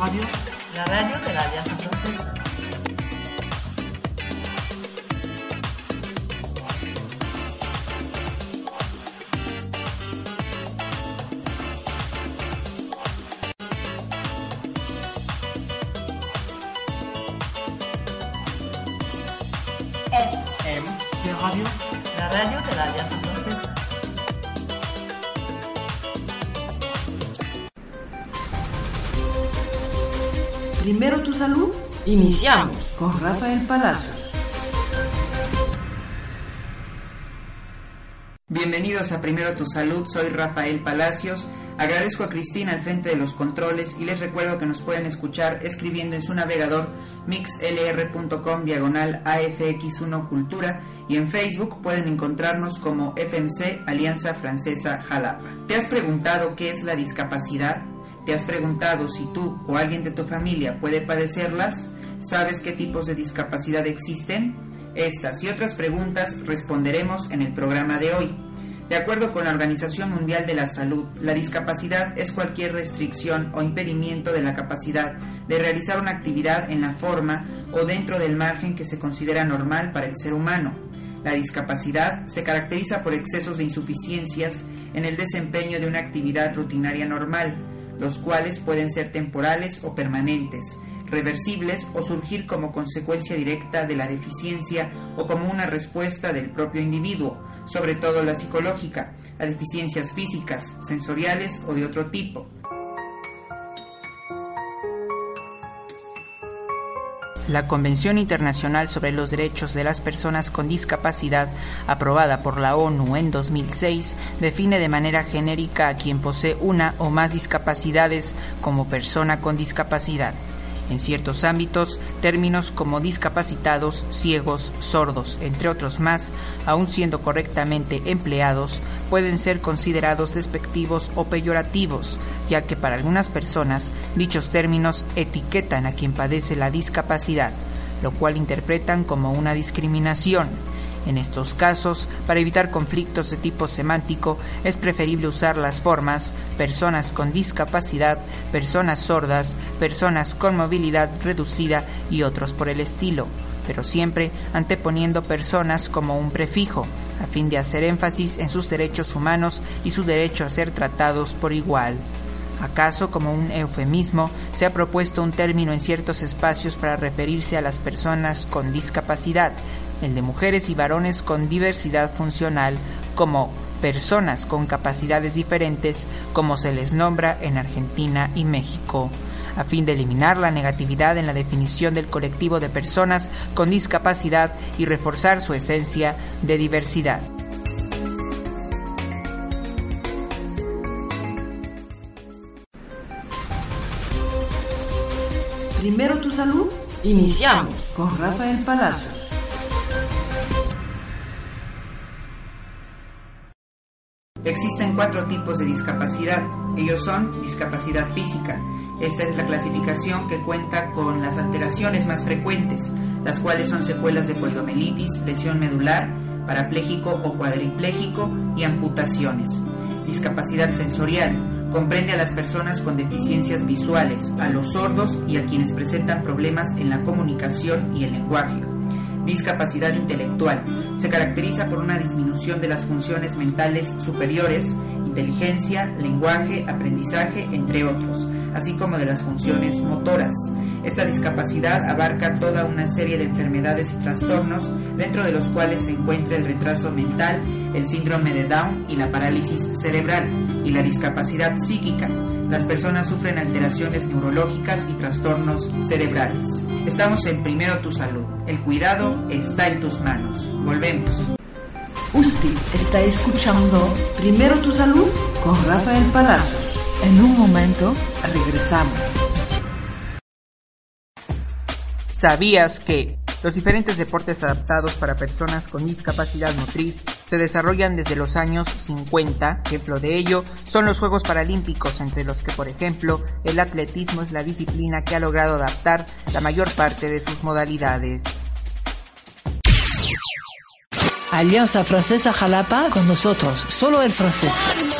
Radio, la radio de la Alianza Francesa. Primero tu salud. Iniciamos con Rafael Palacios. Bienvenidos a Primero Tu Salud, soy Rafael Palacios. Agradezco a Cristina al frente de los controles y les recuerdo que nos pueden escuchar escribiendo en su navegador mixlr.com diagonal AFX1 Cultura y en Facebook pueden encontrarnos como FMC Alianza Francesa Jalapa. ¿Te has preguntado qué es la discapacidad? ¿Te has preguntado si tú o alguien de tu familia puede padecerlas? ¿Sabes qué tipos de discapacidad existen? Estas y otras preguntas responderemos en el programa de hoy. De acuerdo con la Organización Mundial de la Salud, la discapacidad es cualquier restricción o impedimento de la capacidad de realizar una actividad en la forma o dentro del margen que se considera normal para el ser humano. La discapacidad se caracteriza por excesos de insuficiencias en el desempeño de una actividad rutinaria normal, los cuales pueden ser temporales o permanentes, reversibles o surgir como consecuencia directa de la deficiencia o como una respuesta del propio individuo, sobre todo la psicológica, a deficiencias físicas, sensoriales o de otro tipo. La Convención Internacional sobre los Derechos de las Personas con Discapacidad, aprobada por la ONU en 2006, define de manera genérica a quien posee una o más discapacidades como persona con discapacidad. En ciertos ámbitos, términos como discapacitados, ciegos, sordos, entre otros más, aun siendo correctamente empleados, pueden ser considerados despectivos o peyorativos, ya que para algunas personas dichos términos etiquetan a quien padece la discapacidad, lo cual interpretan como una discriminación. En estos casos, para evitar conflictos de tipo semántico, es preferible usar las formas personas con discapacidad, personas sordas, personas con movilidad reducida y otros por el estilo, pero siempre anteponiendo personas como un prefijo, a fin de hacer énfasis en sus derechos humanos y su derecho a ser tratados por igual. ¿Acaso como un eufemismo se ha propuesto un término en ciertos espacios para referirse a las personas con discapacidad, el de mujeres y varones con diversidad funcional, como personas con capacidades diferentes, como se les nombra en Argentina y México? a fin de eliminar la negatividad en la definición del colectivo de personas con discapacidad y reforzar su esencia de diversidad. Primero tu salud. Iniciamos con Rafael Palacios. Existen cuatro tipos de discapacidad. Ellos son discapacidad física. Esta es la clasificación que cuenta con las alteraciones más frecuentes, las cuales son secuelas de poliomielitis, lesión medular, parapléjico o cuadripléjico y amputaciones. Discapacidad sensorial. Comprende a las personas con deficiencias visuales, a los sordos y a quienes presentan problemas en la comunicación y el lenguaje. Discapacidad intelectual. Se caracteriza por una disminución de las funciones mentales superiores, inteligencia, lenguaje, aprendizaje, entre otros, así como de las funciones motoras. Esta discapacidad abarca toda una serie de enfermedades y trastornos, dentro de los cuales se encuentra el retraso mental, el síndrome de Down y la parálisis cerebral, y la discapacidad psíquica. Las personas sufren alteraciones neurológicas y trastornos cerebrales. Estamos en Primero Tu Salud. El cuidado está en tus manos. Volvemos. Usted está escuchando Primero tu salud con Rafael Palacios. En un momento regresamos. ¿Sabías que los diferentes deportes adaptados para personas con discapacidad motriz se desarrollan desde los años 50? Ejemplo de ello son los Juegos Paralímpicos, entre los que, por ejemplo, el atletismo es la disciplina que ha logrado adaptar la mayor parte de sus modalidades. Alianza Francesa Jalapa con nosotros, solo el francés.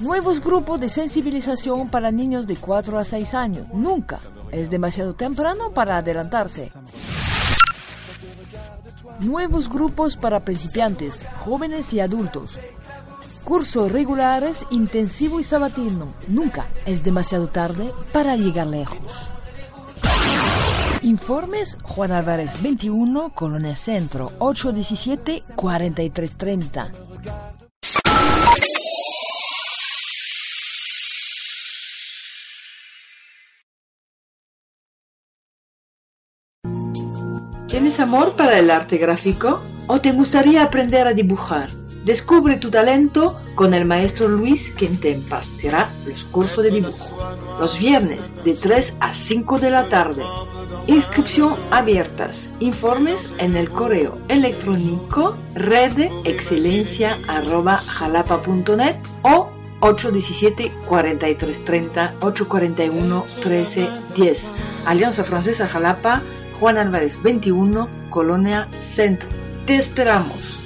Nuevos grupos de sensibilización para niños de 4 a 6 años. Nunca es demasiado temprano para adelantarse. Nuevos grupos para principiantes, jóvenes y adultos. Cursos regulares, intensivo y sabatino. Nunca es demasiado tarde para llegar lejos. Informes Juan Álvarez 21, Colonia Centro, 817-4330. ¿Tienes amor para el arte gráfico? ¿O te gustaría aprender a dibujar? Descubre tu talento con el maestro Luis, quien te impartirá los cursos de dibujo. Los viernes de 3 a 5 de la tarde. Inscripción abiertas. Informes en el correo electrónico redexcelencia.jalapa.net o 817 4330 841 1310. Alianza Francesa Jalapa Juan Álvarez 21, Colonia Centro. Te esperamos.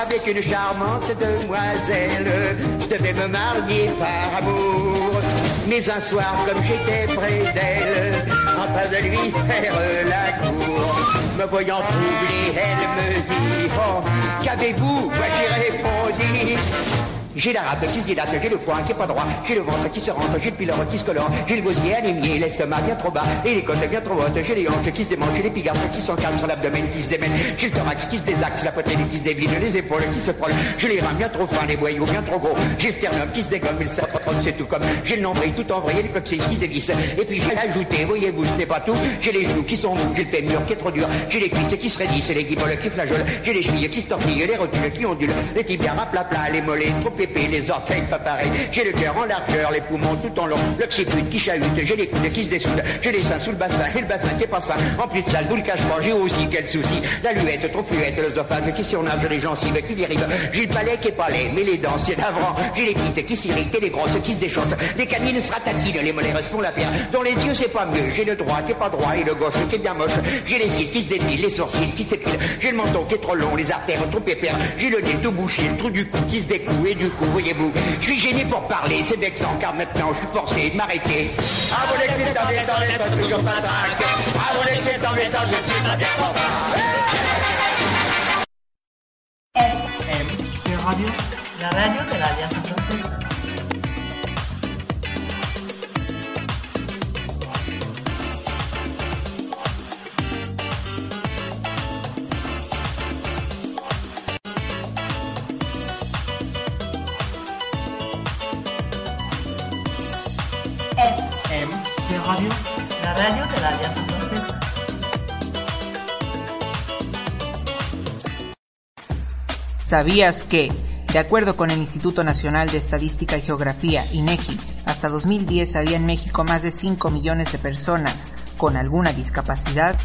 Avec une charmante demoiselle, je devais me marier par amour. Mais un soir, comme j'étais près d'elle, en train de lui faire la cour, me voyant troublé, elle me dit Oh, qu'avez-vous Moi j'ai répondu j'ai la rate qui se dilate, j'ai le foie qui est pas droit, j'ai le ventre qui se rentre, j'ai le pylore qui se colore, j'ai le gosier anémié, l'estomac bien trop bas, et les côtes bien trop hautes, j'ai les hanches qui se démangent, j'ai les pigards qui sur l'abdomen qui se démènent, j'ai le thorax qui se désaxe, la poitrine qui se dévide, les épaules qui se frôlent, j'ai les reins bien trop fins, les boyaux bien trop gros, j'ai le sternum qui se dégomme, le cerveau c'est tout comme, j'ai le nombril tout envoyé, les coccyx qui se dévissent, et puis j'ai ajouté, voyez-vous, ce n'est pas tout, j'ai les genoux qui sont mous, j'ai le fémur qui est trop dur, j'ai les cuisses qui se raidissent, les guiboles qui flageolent, j'ai les chevilles qui se tortillent, les rotules qui ondulent, les tibias plat, les mollets trop les orteils pas pareil. J'ai le cœur en largeur, les poumons tout en long, l'occiput qui chahute, j'ai les coudes qui se dessoudent, j'ai les seins sous le bassin et le bassin qui est pas sain. En plus de ça, le cache pas, j'ai aussi quel souci. La luette trop fluette, l'osophage qui surnage, les gencives qui dérivent. J'ai le palais qui est pas laid, mais les dents c'est d'avant. J'ai les petites qui s'irritent et les grosses qui se déchaussent. Les canines se ratatinent, les mollets font la pierre. Dans les yeux c'est pas mieux, j'ai le droit qui est pas droit et le gauche qui est bien moche. J'ai les cils qui se dépilent, les sourcils qui s'épilent. J'ai le menton qui est trop long, les artères trop épais. J'ai le nez tout bouché, le trou du cou qui se découle et du coup, voyez-vous, je suis gêné pour parler, c'est vexant car maintenant je suis forcé de m'arrêter. À mon excès dans les temps, les temps, toujours pas traque. À mon excès dans les temps, je suis très bien. FM Radio, la radio de la Alianza la radio de la Alianza Francesa. ¿Sabías que, de acuerdo con el Instituto Nacional de Estadística y Geografía, INEGI, hasta 2010 había en México más de 5 millones de personas con alguna discapacidad?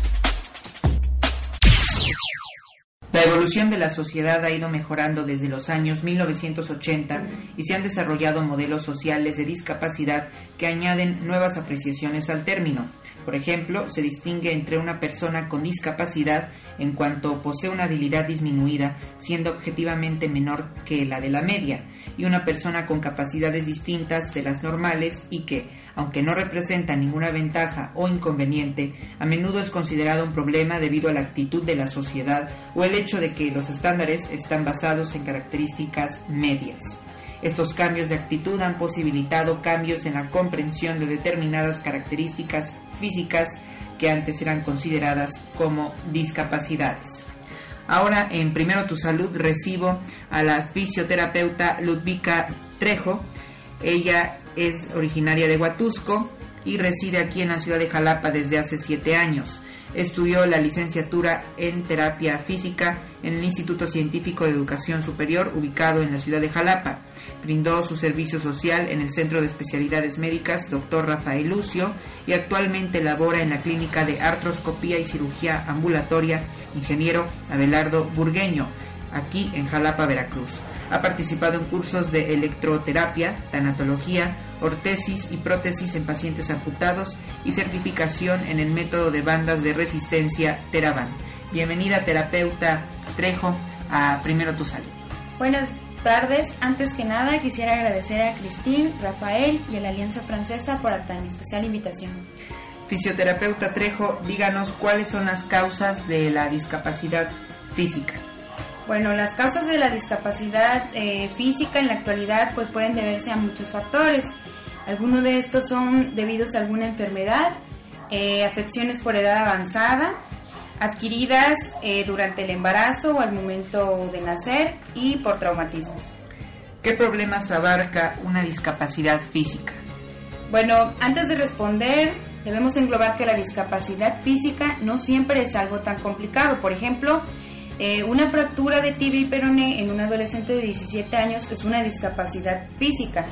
La evolución de la sociedad ha ido mejorando desde los años 1980 y se han desarrollado modelos sociales de discapacidad que añaden nuevas apreciaciones al término. Por ejemplo, se distingue entre una persona con discapacidad en cuanto posee una habilidad disminuida, siendo objetivamente menor que la de la media, y una persona con capacidades distintas de las normales y que, aunque no representa ninguna ventaja o inconveniente, a menudo es considerado un problema debido a la actitud de la sociedad o el hecho de que los estándares están basados en características medias. Estos cambios de actitud han posibilitado cambios en la comprensión de determinadas características físicas que antes eran consideradas como discapacidades. Ahora en Primero Tu Salud recibo a la fisioterapeuta Ludvika Trejo. Ella es originaria de Huatusco, y reside aquí en la ciudad de Jalapa desde hace siete años. Estudió la licenciatura en terapia física en el Instituto Científico de Educación Superior ubicado en la ciudad de Jalapa. Brindó su servicio social en el Centro de Especialidades Médicas Dr. Rafael Lucio y actualmente labora en la Clínica de Artroscopía y Cirugía Ambulatoria Ingeniero Abelardo Burgueño, aquí en Jalapa, Veracruz. Ha participado en cursos de electroterapia, tanatología, ortesis y prótesis en pacientes amputados y certificación en el método de bandas de resistencia Teraban. Bienvenida terapeuta Trejo a Primero Tu Salud. Buenas tardes. Antes que nada quisiera agradecer a Cristín, Rafael y a la Alianza Francesa por tan especial invitación. Fisioterapeuta Trejo, díganos cuáles son las causas de la discapacidad física. Bueno, las causas de la discapacidad eh, física en la actualidad pues pueden deberse a muchos factores. Algunos de estos son debidos a alguna enfermedad, eh, afecciones por edad avanzada, adquiridas eh, durante el embarazo o al momento de nacer y por traumatismos. ¿Qué problemas abarca una discapacidad física? Bueno, antes de responder, debemos englobar que la discapacidad física no siempre es algo tan complicado. Por ejemplo, eh, una fractura de tibia y peroné en un adolescente de 17 años es una discapacidad física,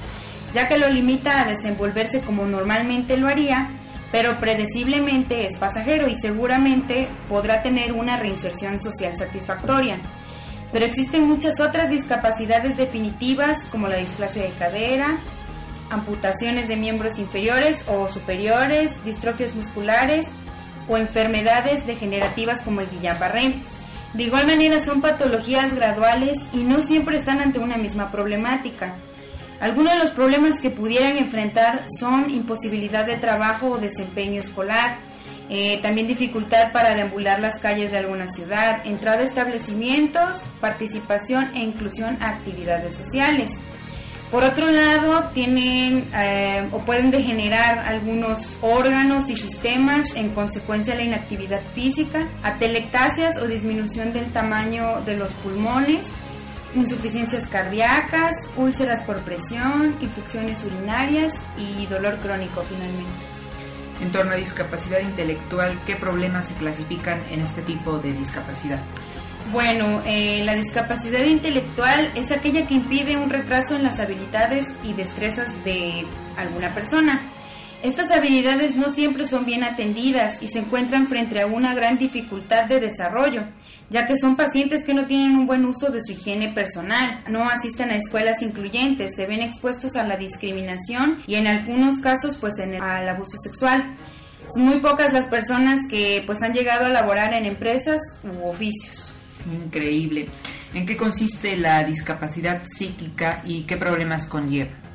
ya que lo limita a desenvolverse como normalmente lo haría, pero predeciblemente es pasajero y seguramente podrá tener una reinserción social satisfactoria. Pero existen muchas otras discapacidades definitivas como la displasia de cadera, amputaciones de miembros inferiores o superiores, distrofias musculares o enfermedades degenerativas como el Guillain-Barré. De igual manera son patologías graduales y no siempre están ante una misma problemática. Algunos de los problemas que pudieran enfrentar son imposibilidad de trabajo o desempeño escolar, eh, también dificultad para deambular las calles de alguna ciudad, entrada a establecimientos, participación e inclusión a actividades sociales. Por otro lado, tienen eh, o pueden degenerar algunos órganos y sistemas en consecuencia de la inactividad física, atelectasias o disminución del tamaño de los pulmones, insuficiencias cardíacas, úlceras por presión, infecciones urinarias y dolor crónico finalmente. En torno a discapacidad intelectual, ¿qué problemas se clasifican en este tipo de discapacidad? Bueno, eh, la discapacidad intelectual es aquella que impide un retraso en las habilidades y destrezas de alguna persona. Estas habilidades no siempre son bien atendidas y se encuentran frente a una gran dificultad de desarrollo, ya que son pacientes que no tienen un buen uso de su higiene personal, no asisten a escuelas incluyentes, se ven expuestos a la discriminación y en algunos casos pues en al abuso sexual. Son muy pocas las personas que pues han llegado a laborar en empresas u oficios. Increíble. ¿En qué consiste la discapacidad psíquica y qué problemas conlleva?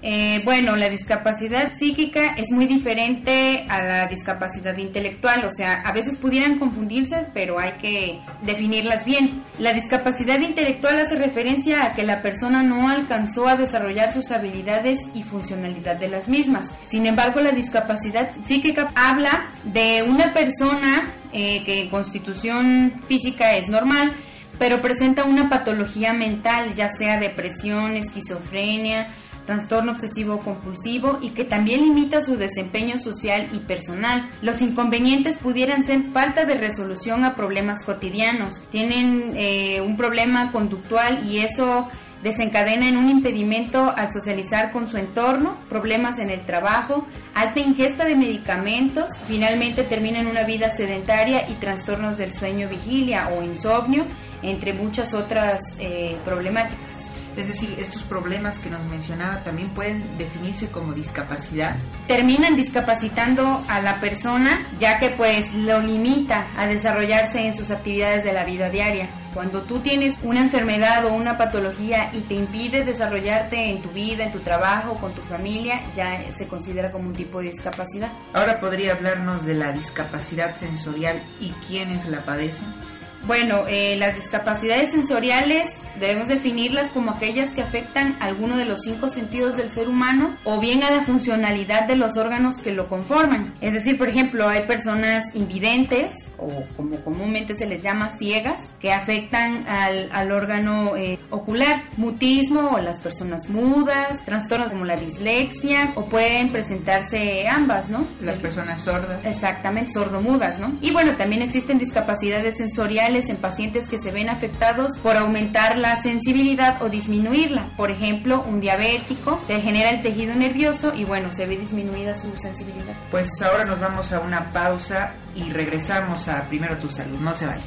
Eh, bueno, la discapacidad psíquica es muy diferente a la discapacidad intelectual, o sea, a veces pudieran confundirse, pero hay que definirlas bien. La discapacidad intelectual hace referencia a que la persona no alcanzó a desarrollar sus habilidades y funcionalidad de las mismas. Sin embargo, la discapacidad psíquica habla de una persona eh, que en constitución física es normal, pero presenta una patología mental, ya sea depresión, esquizofrenia, trastorno obsesivo compulsivo y que también limita su desempeño social y personal. Los inconvenientes pudieran ser falta de resolución a problemas cotidianos. Tienen eh, un problema conductual y eso desencadena en un impedimento al socializar con su entorno, problemas en el trabajo, alta ingesta de medicamentos, finalmente termina en una vida sedentaria y trastornos del sueño vigilia o insomnio, entre muchas otras eh, problemáticas. Es decir, estos problemas que nos mencionaba también pueden definirse como discapacidad. Terminan discapacitando a la persona ya que pues lo limita a desarrollarse en sus actividades de la vida diaria. Cuando tú tienes una enfermedad o una patología y te impide desarrollarte en tu vida, en tu trabajo, con tu familia, ya se considera como un tipo de discapacidad. Ahora podría hablarnos de la discapacidad sensorial y quiénes la padecen. Bueno, eh, las discapacidades sensoriales debemos definirlas como aquellas que afectan alguno de los cinco sentidos del ser humano o bien a la funcionalidad de los órganos que lo conforman. Es decir, por ejemplo, hay personas invidentes o como comúnmente se les llama ciegas que afectan al, al órgano eh, ocular, mutismo o las personas mudas, trastornos como la dislexia o pueden presentarse ambas, ¿no? Las personas sordas. Exactamente, sordomudas, ¿no? Y bueno, también existen discapacidades sensoriales en pacientes que se ven afectados por aumentar la sensibilidad o disminuirla. Por ejemplo, un diabético degenera el tejido nervioso y bueno, se ve disminuida su sensibilidad. Pues ahora nos vamos a una pausa y regresamos a Primero tu Salud. No se vaya.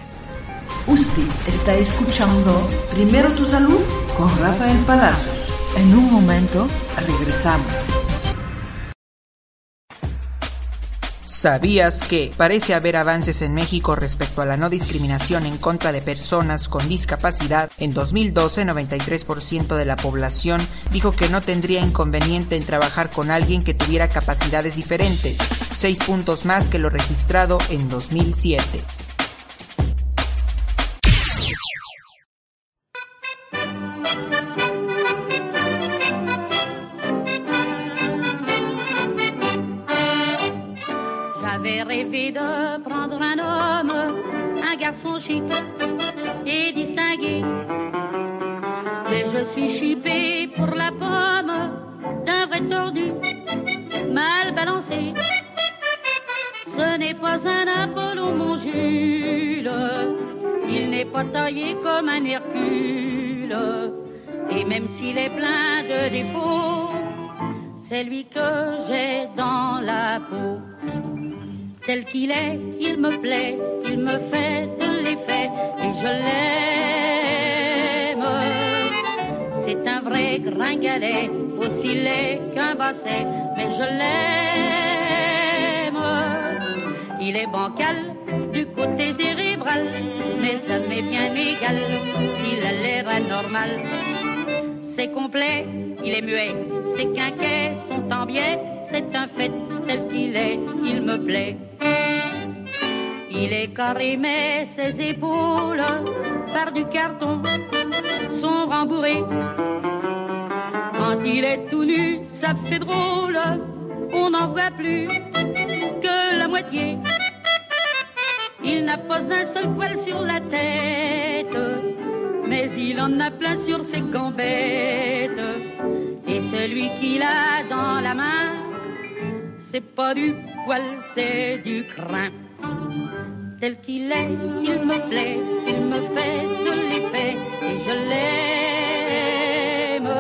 Usted está escuchando Primero tu Salud con Rafael Palacios. En un momento, Regresamos. ¿Sabías que parece haber avances en México respecto a la no discriminación en contra de personas con discapacidad? En 2012, 93% de la población dijo que no tendría inconveniente en trabajar con alguien que tuviera capacidades diferentes, seis puntos más que lo registrado en 2007. J'avais rêvé de prendre un homme, un garçon chic et distingué. Mais je suis chipé pour la pomme d'un vrai tordu, mal balancé. Ce n'est pas un Apollo, mon Jules, il n'est pas taillé comme un Hercule. Et même s'il est plein de défauts, c'est lui que j'ai dans la peau tel qu'il est, il me plaît, il me fait de l'effet et je l'aime. C'est un vrai gringalet, aussi laid qu'un basset, mais je l'aime. Il est bancal du côté cérébral, mais ça m'est bien égal s'il a l'air anormal. C'est complet, il est muet, ses quinquets sont en biais, c'est un fait tel qu'il est, il me plaît. Il est carré, mais ses épaules, par du carton, sont rembourrées. Quand il est tout nu, ça fait drôle, on n'en voit plus que la moitié. Il n'a pas un seul poil sur la tête, mais il en a plein sur ses gambettes. Et celui qu'il a dans la main, c'est pas du poil, c'est du crin. Tel qu'il est, il me plaît, il me fait de l'effet et je l'aime.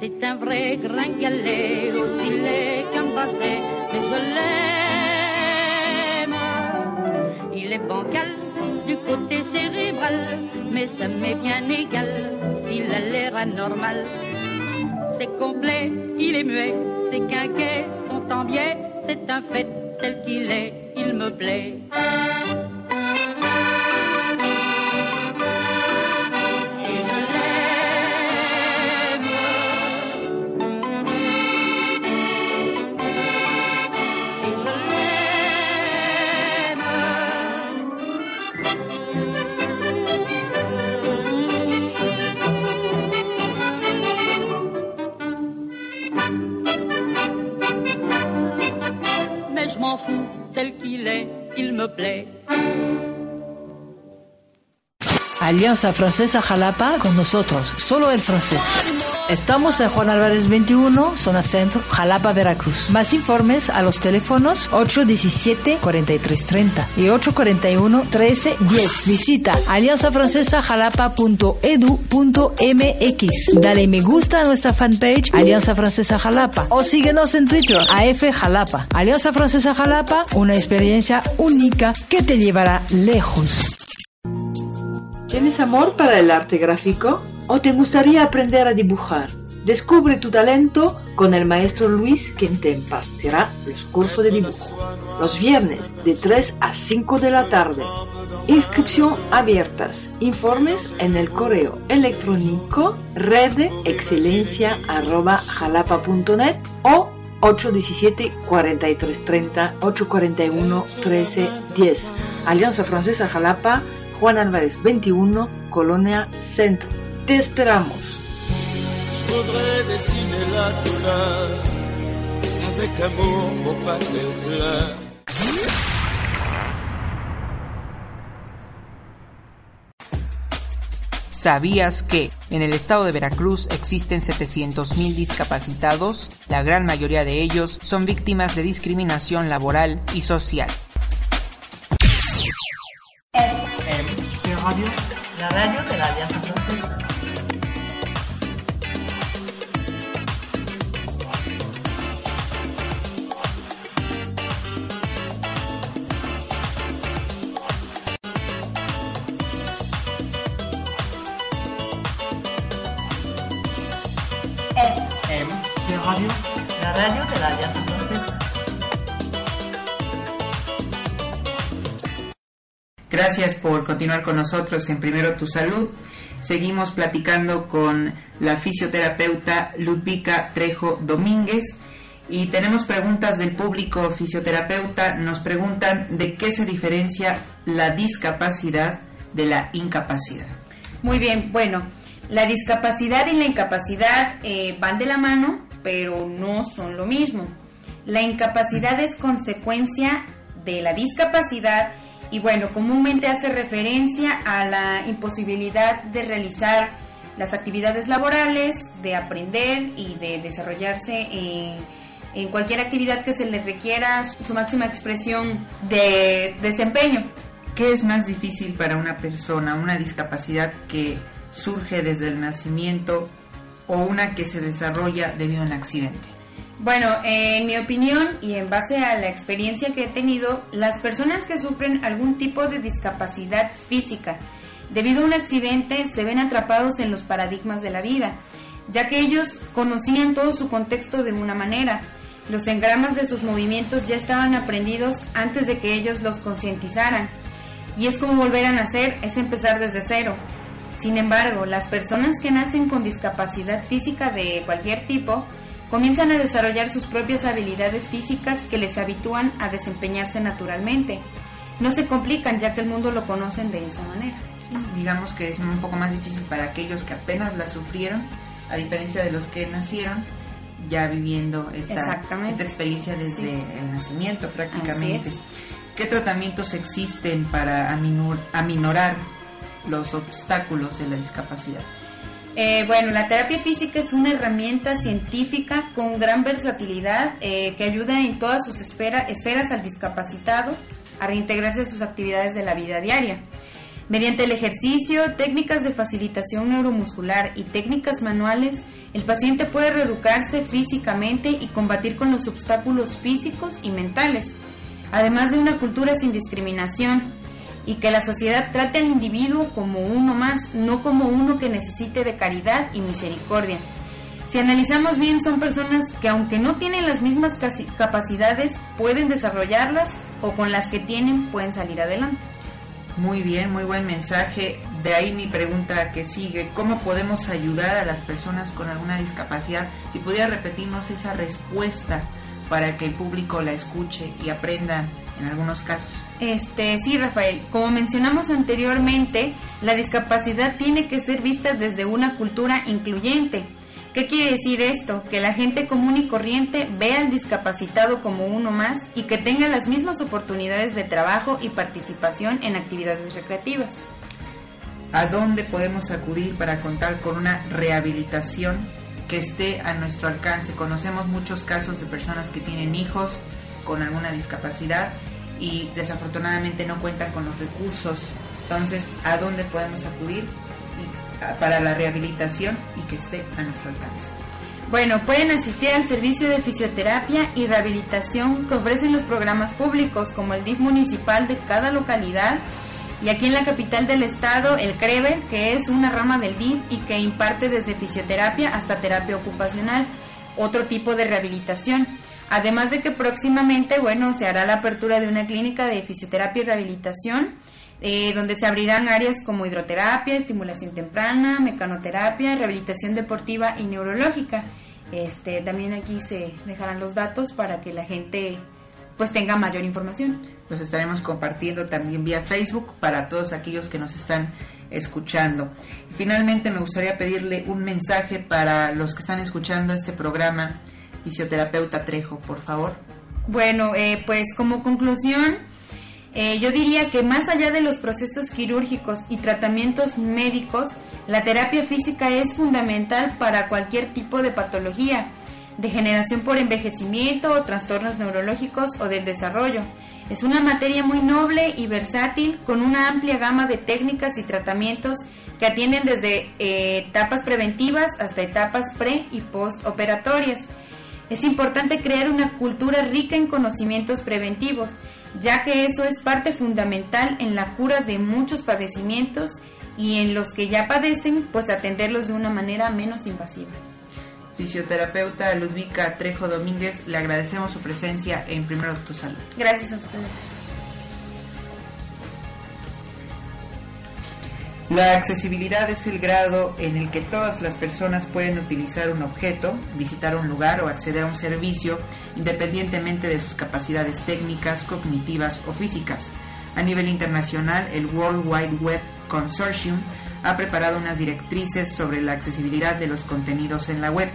C'est un vrai gringalet, aussi laid qu'un basset, mais je l'aime. Il est bancal du côté cérébral, mais ça m'est bien égal s'il a l'air anormal. C'est complet, il est muet, ses quinquets c'est un fait tel qu'il est, il me plaît. M'en fous. Alianza Francesa Jalapa con nosotros, solo el francés. Estamos en Juan Álvarez 21, zona centro, Jalapa, Veracruz. Más informes a los teléfonos 817-4330 y 841-1310. Visita alianzafrancesajalapa.edu.mx. Dale me gusta a nuestra fanpage Alianza Francesa Jalapa o síguenos en Twitter AF Jalapa. Alianza Francesa Jalapa, una experiencia única que te llevará lejos. ¿Tienes amor para el arte gráfico? ¿O te gustaría aprender a dibujar? Descubre tu talento con el maestro Luis, quien te impartirá los cursos de dibujo. Los viernes de 3 a 5 de la tarde. Inscripción abiertas. Informes en el correo electrónico redexcelencia.jalapa.net o 817 4330 841 1310. Alianza Francesa Jalapa Juan Álvarez 21, Colonia Centro. Te esperamos. ¿Sabías que en el estado de Veracruz existen 700.000 discapacitados? La gran mayoría de ellos son víctimas de discriminación laboral y social. La radio de la Alianza Por continuar con nosotros en Primero Tu Salud. Seguimos platicando con la fisioterapeuta Ludvika Trejo Domínguez y tenemos preguntas del público fisioterapeuta. Nos preguntan de qué se diferencia la discapacidad de la incapacidad. Muy bien, bueno, la discapacidad y la incapacidad eh, van de la mano, pero no son lo mismo. La incapacidad es consecuencia de la discapacidad y bueno, comúnmente hace referencia a la imposibilidad de realizar las actividades laborales, de aprender y de desarrollarse en, cualquier actividad que se les requiera su máxima expresión de desempeño. ¿Qué es más difícil para una persona, una discapacidad que surge desde el nacimiento o una que se desarrolla debido a un accidente? Bueno, en mi opinión y en base a la experiencia que he tenido, las personas que sufren algún tipo de discapacidad física debido a un accidente se ven atrapados en los paradigmas de la vida, ya que ellos conocían todo su contexto de una manera. Los engramas de sus movimientos ya estaban aprendidos antes de que ellos los concientizaran. Y es como volver a nacer, es empezar desde cero. Sin embargo, las personas que nacen con discapacidad física de cualquier tipo comienzan a desarrollar sus propias habilidades físicas que les habitúan a desempeñarse naturalmente. No se complican ya que el mundo lo conocen de esa manera. Digamos que es un poco más difícil para aquellos que apenas la sufrieron, a diferencia de los que nacieron ya viviendo esta, experiencia desde Sí. el nacimiento prácticamente. ¿Qué tratamientos existen para aminor- aminorar los obstáculos de la discapacidad? Eh, bueno, la terapia física es una herramienta científica con gran versatilidad eh, que ayuda en todas sus esfera- esferas al discapacitado a reintegrarse a sus actividades de la vida diaria. Mediante el ejercicio, técnicas de facilitación neuromuscular y técnicas manuales, el paciente puede reeducarse físicamente y combatir con los obstáculos físicos y mentales, además de una cultura sin discriminación, y que la sociedad trate al individuo como uno más, no como uno que necesite de caridad y misericordia. Si analizamos bien, son personas que aunque no tienen las mismas capacidades, pueden desarrollarlas o con las que tienen pueden salir adelante. Muy bien, muy buen mensaje. De ahí mi pregunta que sigue, ¿cómo podemos ayudar a las personas con alguna discapacidad? Si pudiera repetirnos esa respuesta para que el público la escuche y aprendan en algunos casos. Este, sí, Rafael, como mencionamos anteriormente, la discapacidad tiene que ser vista desde una cultura incluyente. ¿Qué quiere decir esto? Que la gente común y corriente vea al discapacitado como uno más y que tenga las mismas oportunidades de trabajo y participación en actividades recreativas. ¿A dónde podemos acudir para contar con una rehabilitación que esté a nuestro alcance? Conocemos muchos casos de personas que tienen hijos con alguna discapacidad y desafortunadamente no cuentan con los recursos. Entonces, ¿a dónde podemos acudir para la rehabilitación y que esté a nuestro alcance? Bueno, pueden asistir al servicio de fisioterapia y rehabilitación que ofrecen los programas públicos como el DIF municipal de cada localidad y aquí en la capital del estado el CREVER, que es una rama del DIF y que imparte desde fisioterapia hasta terapia ocupacional, otro tipo de rehabilitación. Además de que próximamente, bueno, se hará la apertura de una clínica de fisioterapia y rehabilitación eh, donde se abrirán áreas como hidroterapia, estimulación temprana, mecanoterapia, rehabilitación deportiva y neurológica. Este, también aquí se dejarán los datos para que la gente pues tenga mayor información. los estaremos compartiendo también vía Facebook para todos aquellos que nos están escuchando. Finalmente me gustaría pedirle un mensaje para los que están escuchando este programa, fisioterapeuta Trejo, por favor. Bueno, eh, pues como conclusión, eh, yo diría que más allá de los procesos quirúrgicos y tratamientos médicos, la terapia física es fundamental para cualquier tipo de patología, degeneración por envejecimiento o trastornos neurológicos o del desarrollo. Es una materia muy noble y versátil con una amplia gama de técnicas y tratamientos que atienden desde eh, etapas preventivas hasta etapas pre y postoperatorias. Es importante crear una cultura rica en conocimientos preventivos, ya que eso es parte fundamental en la cura de muchos padecimientos y en los que ya padecen, pues atenderlos de una manera menos invasiva fisioterapeuta Ludvika Trejo Domínguez, le agradecemos su presencia en Primero Tu Salud. Gracias a ustedes. La accesibilidad es el grado en el que todas las personas pueden utilizar un objeto, visitar un lugar o acceder a un servicio independientemente de sus capacidades técnicas, cognitivas o físicas. A nivel internacional, el World Wide Web Consortium ha preparado unas directrices sobre la accesibilidad de los contenidos en la web.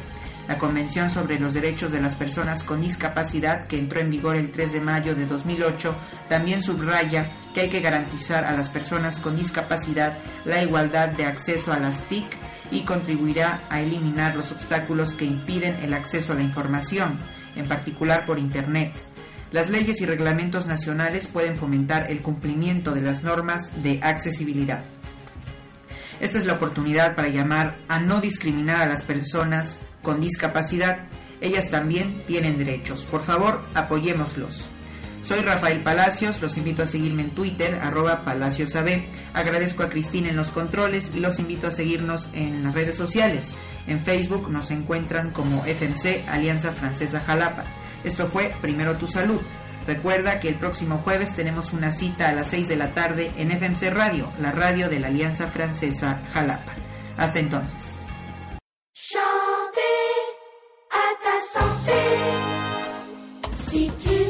La Convención sobre los Derechos de las Personas con Discapacidad, que entró en vigor el 3 de mayo de 2008, también subraya que hay que garantizar a las personas con discapacidad la igualdad de acceso a las TIC y contribuirá a eliminar los obstáculos que impiden el acceso a la información, en particular por Internet. Las leyes y reglamentos nacionales pueden fomentar el cumplimiento de las normas de accesibilidad. Esta es la oportunidad para llamar a no discriminar a las personas con discapacidad. Ellas también tienen derechos. Por favor, apoyémoslos. Soy Rafael Palacios, los invito a seguirme en Twitter, arroba PalaciosAB. Agradezco a Cristina en los controles y los invito a seguirnos en las redes sociales. En Facebook nos encuentran como FMC Alianza Francesa Jalapa. Esto fue Primero Tu Salud. Recuerda que el próximo jueves tenemos una cita a las 6 de la tarde en FMC Radio, la radio de la Alianza Francesa Jalapa. Hasta entonces. Si tu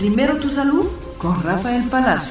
Primero tu salud con Rafael Palacios.